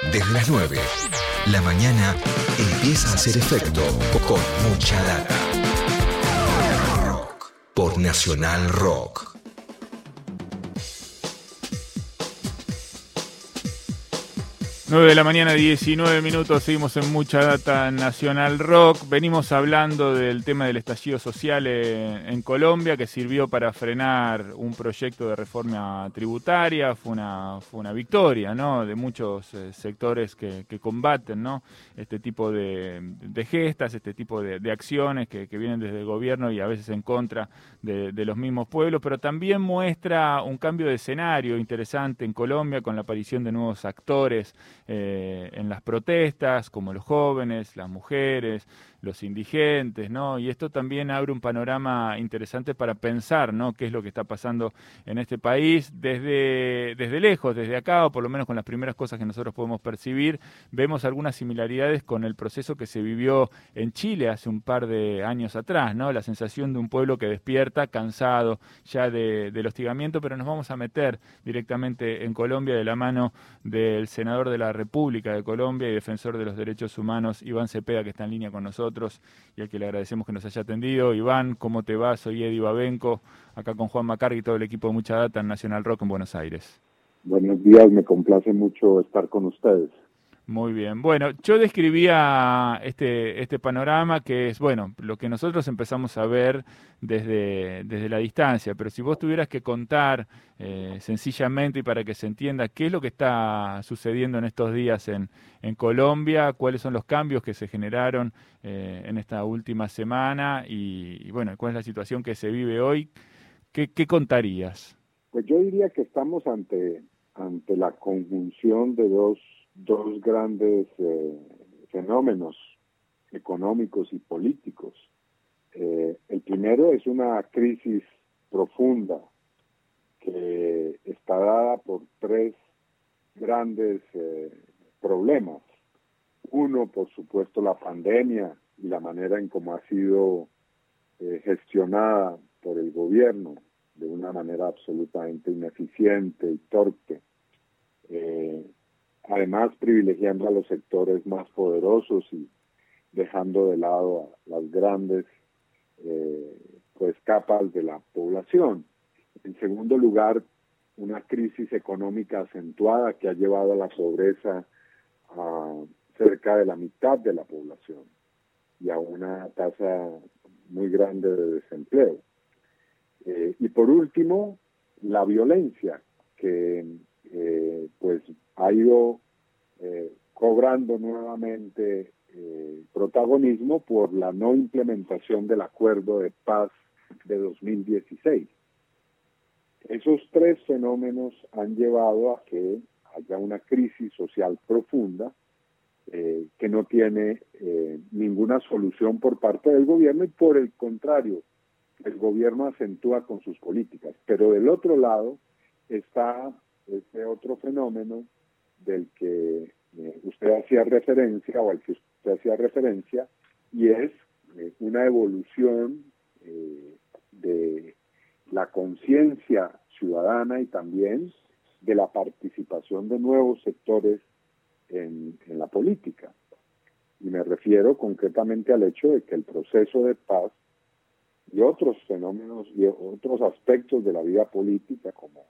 Desde las 9, la mañana empieza a hacer efecto con mucha data. Por Nacional Rock. 9 de la mañana, 19 minutos, seguimos en mucha data nacional rock. Venimos hablando del tema del estallido social en, Colombia, que sirvió para frenar un proyecto de reforma tributaria. Fue una, fue una victoria ¿no? de muchos eh, sectores que, combaten ¿no? este tipo de, gestas, este tipo de, acciones que, vienen desde el gobierno y a veces en contra de, de los mismos pueblos, pero también muestra un cambio de escenario interesante en Colombia con la aparición de nuevos actores eh, en las protestas, como los jóvenes, las mujeres, los indigentes, ¿no? Y esto también abre un panorama interesante para pensar, ¿no? Qué es lo que está pasando en este país desde, desde lejos, desde acá, o por lo menos con las primeras cosas que nosotros podemos percibir, vemos algunas similaridades con el proceso que se vivió en Chile hace un par de años atrás, ¿no? La sensación de un pueblo que despierta, cansado ya del hostigamiento, pero nos vamos a meter directamente en Colombia de la mano del senador de la República de Colombia y defensor de los derechos humanos, Iván Cepeda, que está en línea con nosotros y al que le agradecemos que nos haya atendido. Iván, ¿cómo te va? Soy Eddie Babenco, acá con Juan Macarri y todo el equipo de Mucha Data en Nacional Rock en Buenos Aires. Buenos días, me complace mucho estar con ustedes. Muy bien. Bueno, yo describía este, este panorama que es, bueno, lo que nosotros empezamos a ver desde, desde la distancia, pero si vos tuvieras que contar eh, sencillamente y para que se entienda qué es lo que está sucediendo en estos días en, en Colombia, cuáles son los cambios que se generaron eh, en esta última semana y, bueno, cuál es la situación que se vive hoy, ¿qué, qué contarías? Pues yo diría que estamos ante, ante la conjunción de dos dos grandes eh, fenómenos económicos y políticos. Eh, el primero es una crisis profunda que está dada por tres grandes eh, problemas. Uno, por supuesto, la pandemia y la manera en cómo ha sido gestionada por el gobierno de una manera absolutamente ineficiente y torpe además privilegiando a los sectores más poderosos y dejando de lado a las grandes eh, pues capas de la población. En segundo lugar, una crisis económica acentuada que ha llevado a la pobreza a cerca de la mitad de la población y a una tasa muy grande de desempleo. Eh, y por último, la violencia, que eh, pues ha ido eh, cobrando nuevamente eh, protagonismo por la no implementación del acuerdo de paz de 2016. Esos tres fenómenos han llevado a que haya una crisis social profunda que no tiene ninguna solución por parte del gobierno y por el contrario, el gobierno acentúa con sus políticas. Pero del otro lado está este otro fenómeno del que eh, usted hacía referencia o al que usted hacía referencia y es eh, una evolución eh, de la conciencia ciudadana y también de la participación de nuevos sectores en la política. Y me refiero concretamente al hecho de que el proceso de paz y otros fenómenos y otros aspectos de la vida política como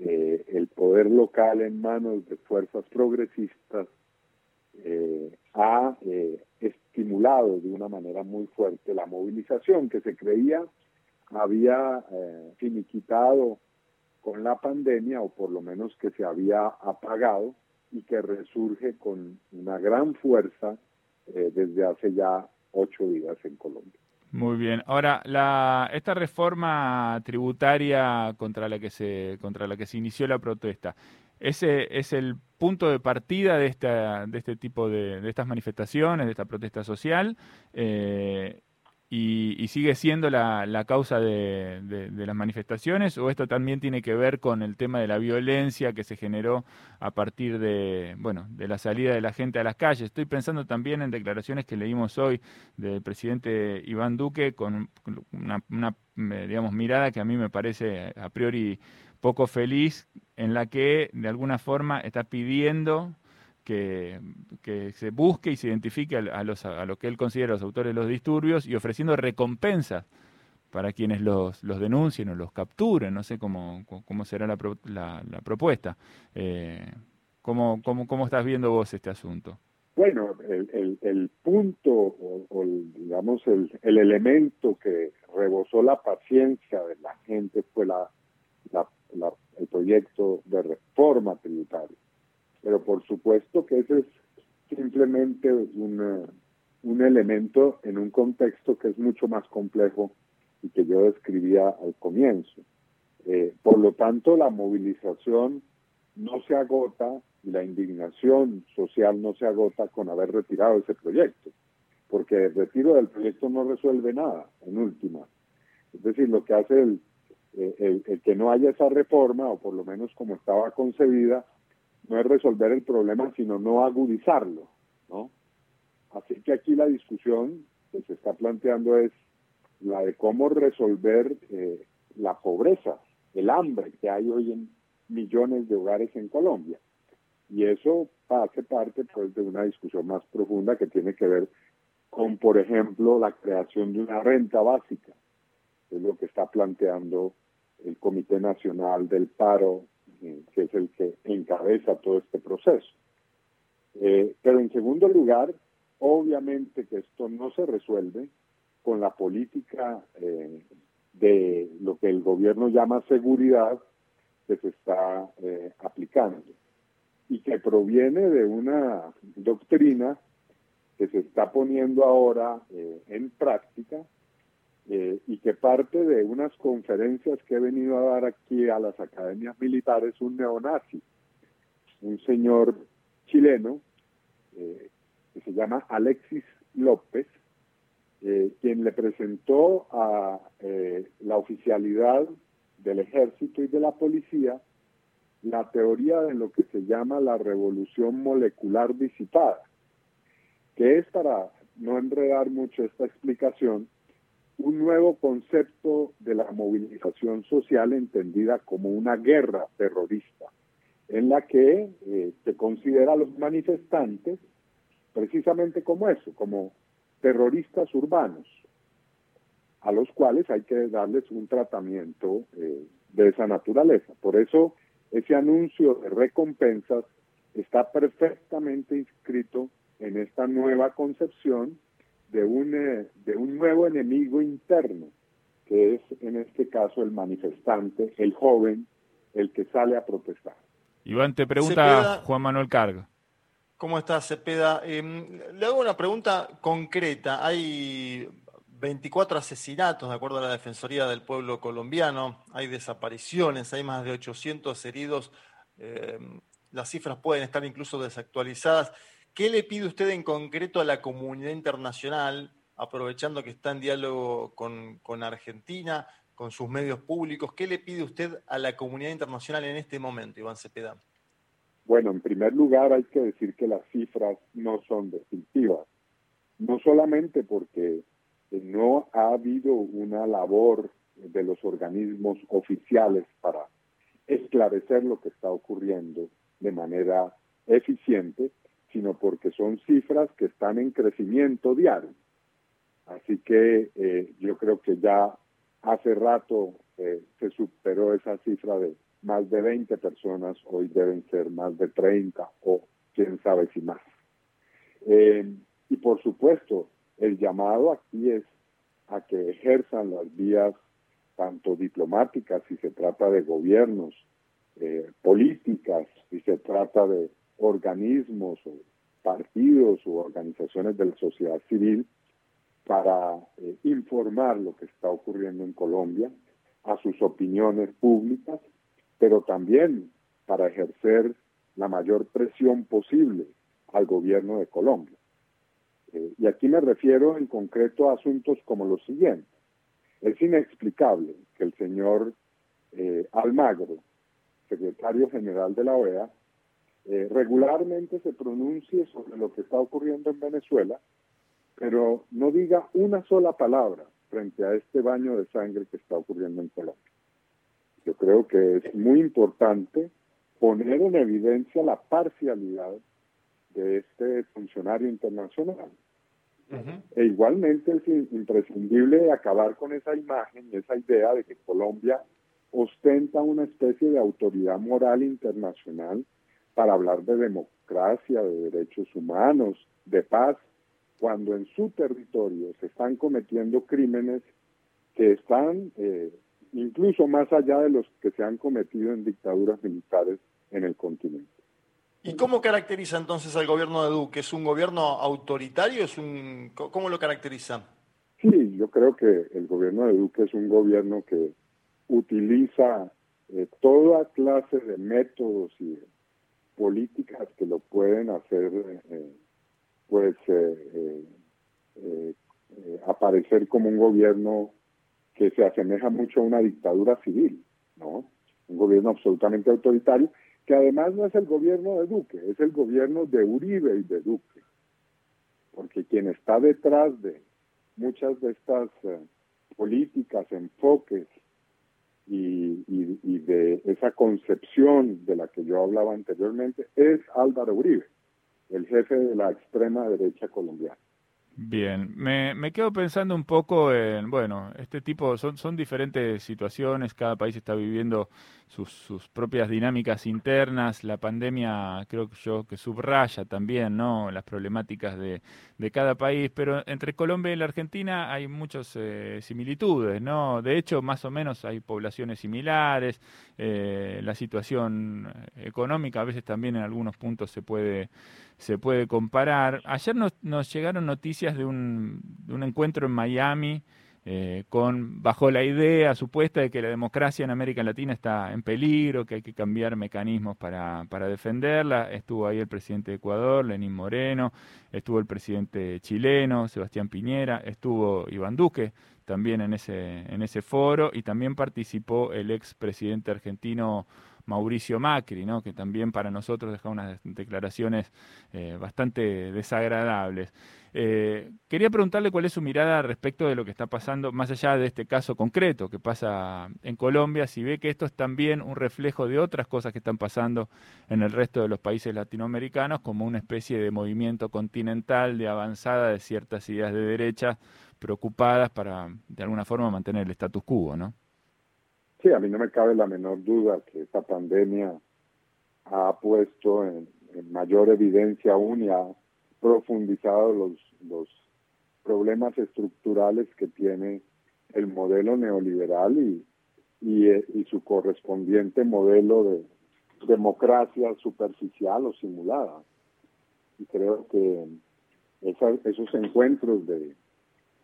eh, el poder local en manos de fuerzas progresistas eh, ha eh, estimulado de una manera muy fuerte la movilización que se creía había finiquitado con la pandemia o por lo menos que se había apagado y que resurge con una gran fuerza desde hace ya ocho días en Colombia. Muy bien. Ahora, la, esta reforma tributaria contra la que se contra la que se inició la protesta, ese es el punto de partida de esta de este tipo de, de estas manifestaciones, de esta protesta social. Eh, y, sigue siendo la, la causa de, de, las manifestaciones o esto también tiene que ver con el tema de la violencia que se generó a partir de bueno de la salida de la gente a las calles estoy pensando también en declaraciones que leímos hoy del presidente Iván Duque con una, una digamos mirada que a mí me parece a priori poco feliz en la que de alguna forma está pidiendo que, se busque y se identifique a, los, a lo que él considera los autores de los disturbios y ofreciendo recompensas para quienes los, los denuncien o los capturen, no sé cómo, cómo será la, la, propuesta. Eh, ¿cómo, cómo, cómo, estás viendo vos este asunto? Bueno, el, el, punto o, digamos el, el, elemento que rebosó la paciencia de la gente fue la, el proyecto de reforma tributaria. Pero por supuesto que ese es simplemente un elemento en un contexto que es mucho más complejo y que yo describía al comienzo. Eh, por lo tanto, la movilización no se agota y la indignación social no se agota con haber retirado ese proyecto, porque el retiro del proyecto no resuelve nada, en última. Es decir, lo que hace el, el, el, que no haya esa reforma, o por lo menos como estaba concebida, no es resolver el problema, sino no agudizarlo, ¿no? Así que aquí la discusión que se está planteando es la de cómo resolver eh, la pobreza, el hambre que hay hoy en millones de hogares en Colombia. Y eso hace parte pues, de una discusión más profunda que tiene que ver con, por ejemplo, la creación de una renta básica, es lo que está planteando el Comité Nacional del Paro, que es el que encabeza todo este proceso. Eh, pero en segundo lugar, obviamente que esto no se resuelve con la política eh, de lo que el gobierno llama seguridad que se está eh, aplicando y que proviene de una doctrina que se está poniendo ahora en práctica y que parte de unas conferencias que he venido a dar aquí a las academias militares un neonazi, un señor chileno que se llama Alexis López, eh, quien le presentó a eh, la oficialidad del ejército y de la policía la teoría de lo que se llama la revolución molecular disipada, que es, para no enredar mucho esta explicación, un nuevo concepto de la movilización social entendida como una guerra terrorista, en la que eh, se considera a los manifestantes precisamente como eso, como terroristas urbanos, a los cuales hay que darles un tratamiento eh, de esa naturaleza. Por eso ese anuncio de recompensas está perfectamente inscrito en esta nueva concepción de un, eh, de un nuevo enemigo interno, que es en este caso el manifestante, el joven, el que sale a protestar. Iván, te pregunta Juan Manuel Carga. ¿Cómo estás, Cepeda? Em, le hago una pregunta concreta. Hay 24 asesinatos, de acuerdo a la Defensoría del Pueblo colombiano. Hay desapariciones, hay más de 800 heridos. Em, las cifras pueden estar incluso desactualizadas. ¿Qué le pide usted en concreto a la comunidad internacional, aprovechando que está en diálogo con, Argentina, con sus medios públicos? ¿Qué le pide usted a la comunidad internacional en este momento, Iván Cepeda? Bueno, en primer lugar hay que decir que las cifras no son definitivas, no solamente porque no ha habido una labor de los organismos oficiales para esclarecer lo que está ocurriendo de manera eficiente, sino porque son cifras que están en crecimiento diario. Así que eh, yo creo que ya hace rato eh, se superó esa cifra de más de 20 personas, hoy deben ser más de 30 o quién sabe si más. Eh, y por supuesto, el llamado aquí es a que ejerzan las vías tanto diplomáticas, si se trata de gobiernos, políticas, si se trata de organismos o partidos u organizaciones de la sociedad civil, para eh, informar lo que está ocurriendo en Colombia, a sus opiniones públicas pero también para ejercer la mayor presión posible al gobierno de Colombia. Eh, y aquí me refiero en concreto a asuntos como los siguientes. Es inexplicable que el señor eh, Almagro, secretario general de la OEA, eh, regularmente se pronuncie sobre lo que está ocurriendo en Venezuela, pero no diga una sola palabra frente a este baño de sangre que está ocurriendo en Colombia. Yo creo que es muy importante poner en evidencia la parcialidad de este funcionario internacional. E igualmente es imprescindible acabar con esa imagen y esa idea de que Colombia ostenta una especie de autoridad moral internacional para hablar de democracia, de derechos humanos, de paz, cuando en su territorio se están cometiendo crímenes que están eh, incluso más allá de los que se han cometido en dictaduras militares en el continente. ¿Y cómo caracteriza entonces al gobierno de Duque? ¿Es un gobierno autoritario? ¿Es un, ¿Cómo lo caracteriza? Sí, yo creo que el gobierno de Duque es un gobierno que utiliza eh, toda clase de métodos y políticas que lo pueden hacer eh, pues eh, aparecer como un gobierno que se asemeja mucho a una dictadura civil, ¿no? Un gobierno absolutamente autoritario, que además no es el gobierno de Duque, es el gobierno de Uribe y de Duque. Porque quien está detrás de muchas de estas eh, políticas, enfoques y, y, de esa concepción de la que yo hablaba anteriormente es Álvaro Uribe, el jefe de la extrema derecha colombiana. Bien, me, me, quedo pensando un poco en, bueno, este tipo, son, son diferentes situaciones, cada país está viviendo sus, sus propias dinámicas internas, la pandemia creo que yo que subraya también, ¿no? Las problemáticas de, de cada país, pero entre Colombia y la Argentina hay muchas eh, similitudes, ¿no? De hecho, más o menos hay poblaciones similares, eh, la situación económica a veces también en algunos puntos se puede se puede comparar. Ayer nos, nos llegaron noticias de un, encuentro en Miami eh, con bajo la idea supuesta de que la democracia en América Latina está en peligro, que hay que cambiar mecanismos para, para defenderla. Estuvo ahí el presidente de Ecuador, Lenín Moreno, estuvo el presidente chileno, Sebastián Piñera, estuvo Iván Duque también en ese, en ese foro y también participó el ex presidente argentino Mauricio Macri, ¿no? que también para nosotros deja unas declaraciones eh, bastante desagradables. Eh, quería preguntarle cuál es su mirada respecto de lo que está pasando, más allá de este caso concreto que pasa en Colombia, si ve que esto es también un reflejo de otras cosas que están pasando en el resto de los países latinoamericanos, como una especie de movimiento continental de avanzada de ciertas ideas de derecha preocupadas para, de alguna forma, mantener el status quo, ¿no? Sí, a mí no me cabe la menor duda que esta pandemia ha puesto en, mayor evidencia aún y ha profundizado los, los problemas estructurales que tiene el modelo neoliberal y, y, eh, su correspondiente modelo de democracia superficial o simulada. Y creo que esos encuentros de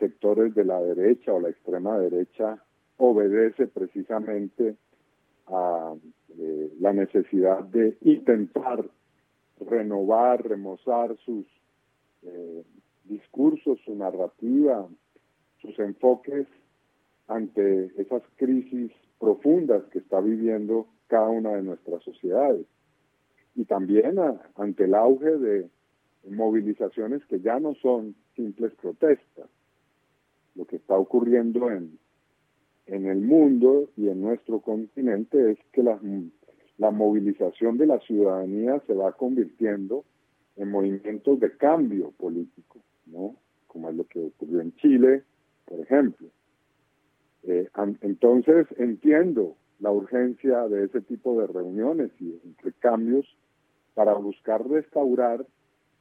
sectores de la derecha o la extrema derecha obedece precisamente a eh, la necesidad de intentar renovar, remozar sus eh, discursos, su narrativa, sus enfoques ante esas crisis profundas que está viviendo cada una de nuestras sociedades. Y también ante el auge de movilizaciones que ya no son simples protestas. Lo que está ocurriendo en en el mundo y en nuestro continente es que la, movilización de la ciudadanía se va convirtiendo en movimientos de cambio político, ¿no? Como es lo que ocurrió en Chile, por ejemplo. Eh, entonces entiendo la urgencia de ese tipo de reuniones y de cambios para buscar restaurar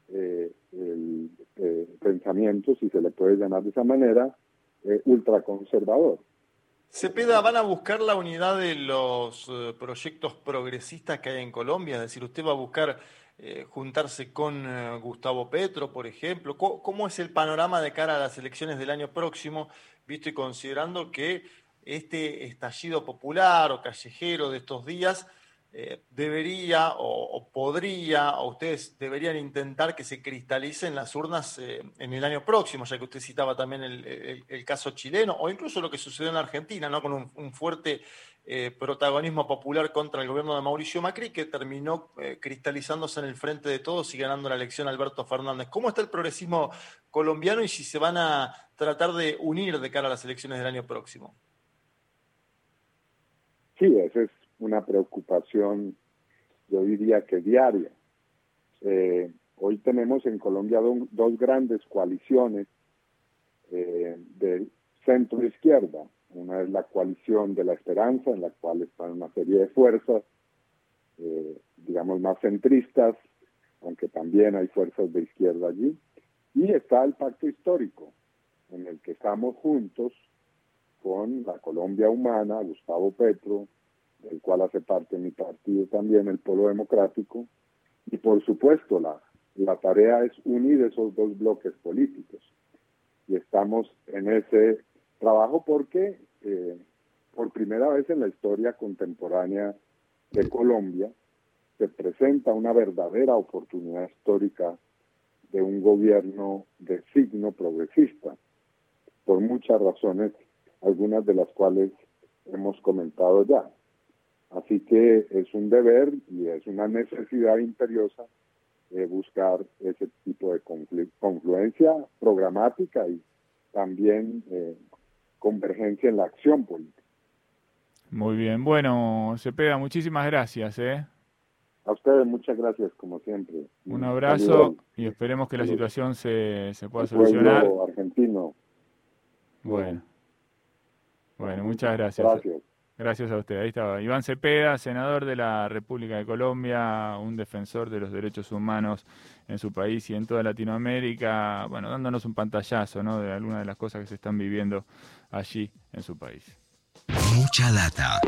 eh, el eh, pensamiento, si se le puede llamar de esa manera, ultraconservador. Cepeda, ¿van a buscar la unidad de los eh, proyectos progresistas que hay en Colombia? Es decir, ¿usted va a buscar eh, juntarse con eh, Gustavo Petro, por ejemplo? ¿Cómo, es el panorama de cara a las elecciones del año próximo, visto y considerando que este estallido popular o callejero de estos días eh, debería o, podría, o ustedes deberían intentar que se cristalicen las urnas eh, en el año próximo, ya que usted citaba también el, caso chileno, o incluso lo que sucedió en Argentina, ¿no? con un, fuerte eh, protagonismo popular contra el gobierno de Mauricio Macri, que terminó cristalizándose en el frente de todos y ganando la elección Alberto Fernández. ¿Cómo está el progresismo colombiano y si se van a tratar de unir de cara a las elecciones del año próximo? Sí, ese es una preocupación, yo diría que diaria. Eh, Hoy tenemos en Colombia dos grandes coaliciones eh, de centro izquierda. Una es la coalición de la esperanza, en la cual están una serie de fuerzas, eh, digamos, más centristas, aunque también hay fuerzas de izquierda allí. Y está el pacto histórico, en el que estamos juntos con la Colombia Humana, Gustavo Petro, del cual hace parte mi partido también, el Polo Democrático, y por supuesto la, la tarea es unir esos dos bloques políticos. Y estamos en ese trabajo porque eh, por primera vez en la historia contemporánea de Colombia se presenta una verdadera oportunidad histórica de un gobierno de signo progresista, por muchas razones, algunas de las cuales hemos comentado ya. Así que es un deber y es una necesidad imperiosa eh, buscar ese tipo de confluencia programática y también eh, convergencia en la acción política. Muy bien, bueno, Cepeda, muchísimas gracias. ¿eh? A ustedes muchas gracias, como siempre. Un abrazo y esperemos que la situación se, se pueda solucionar. argentino. Bueno. Bueno, muchas gracias. Gracias. Gracias a usted. Ahí estaba Iván Cepeda, senador de la República de Colombia, un defensor de los derechos humanos en su país y en toda Latinoamérica, bueno, dándonos un pantallazo ¿no? de algunas de las cosas que se están viviendo allí en su país. Mucha data.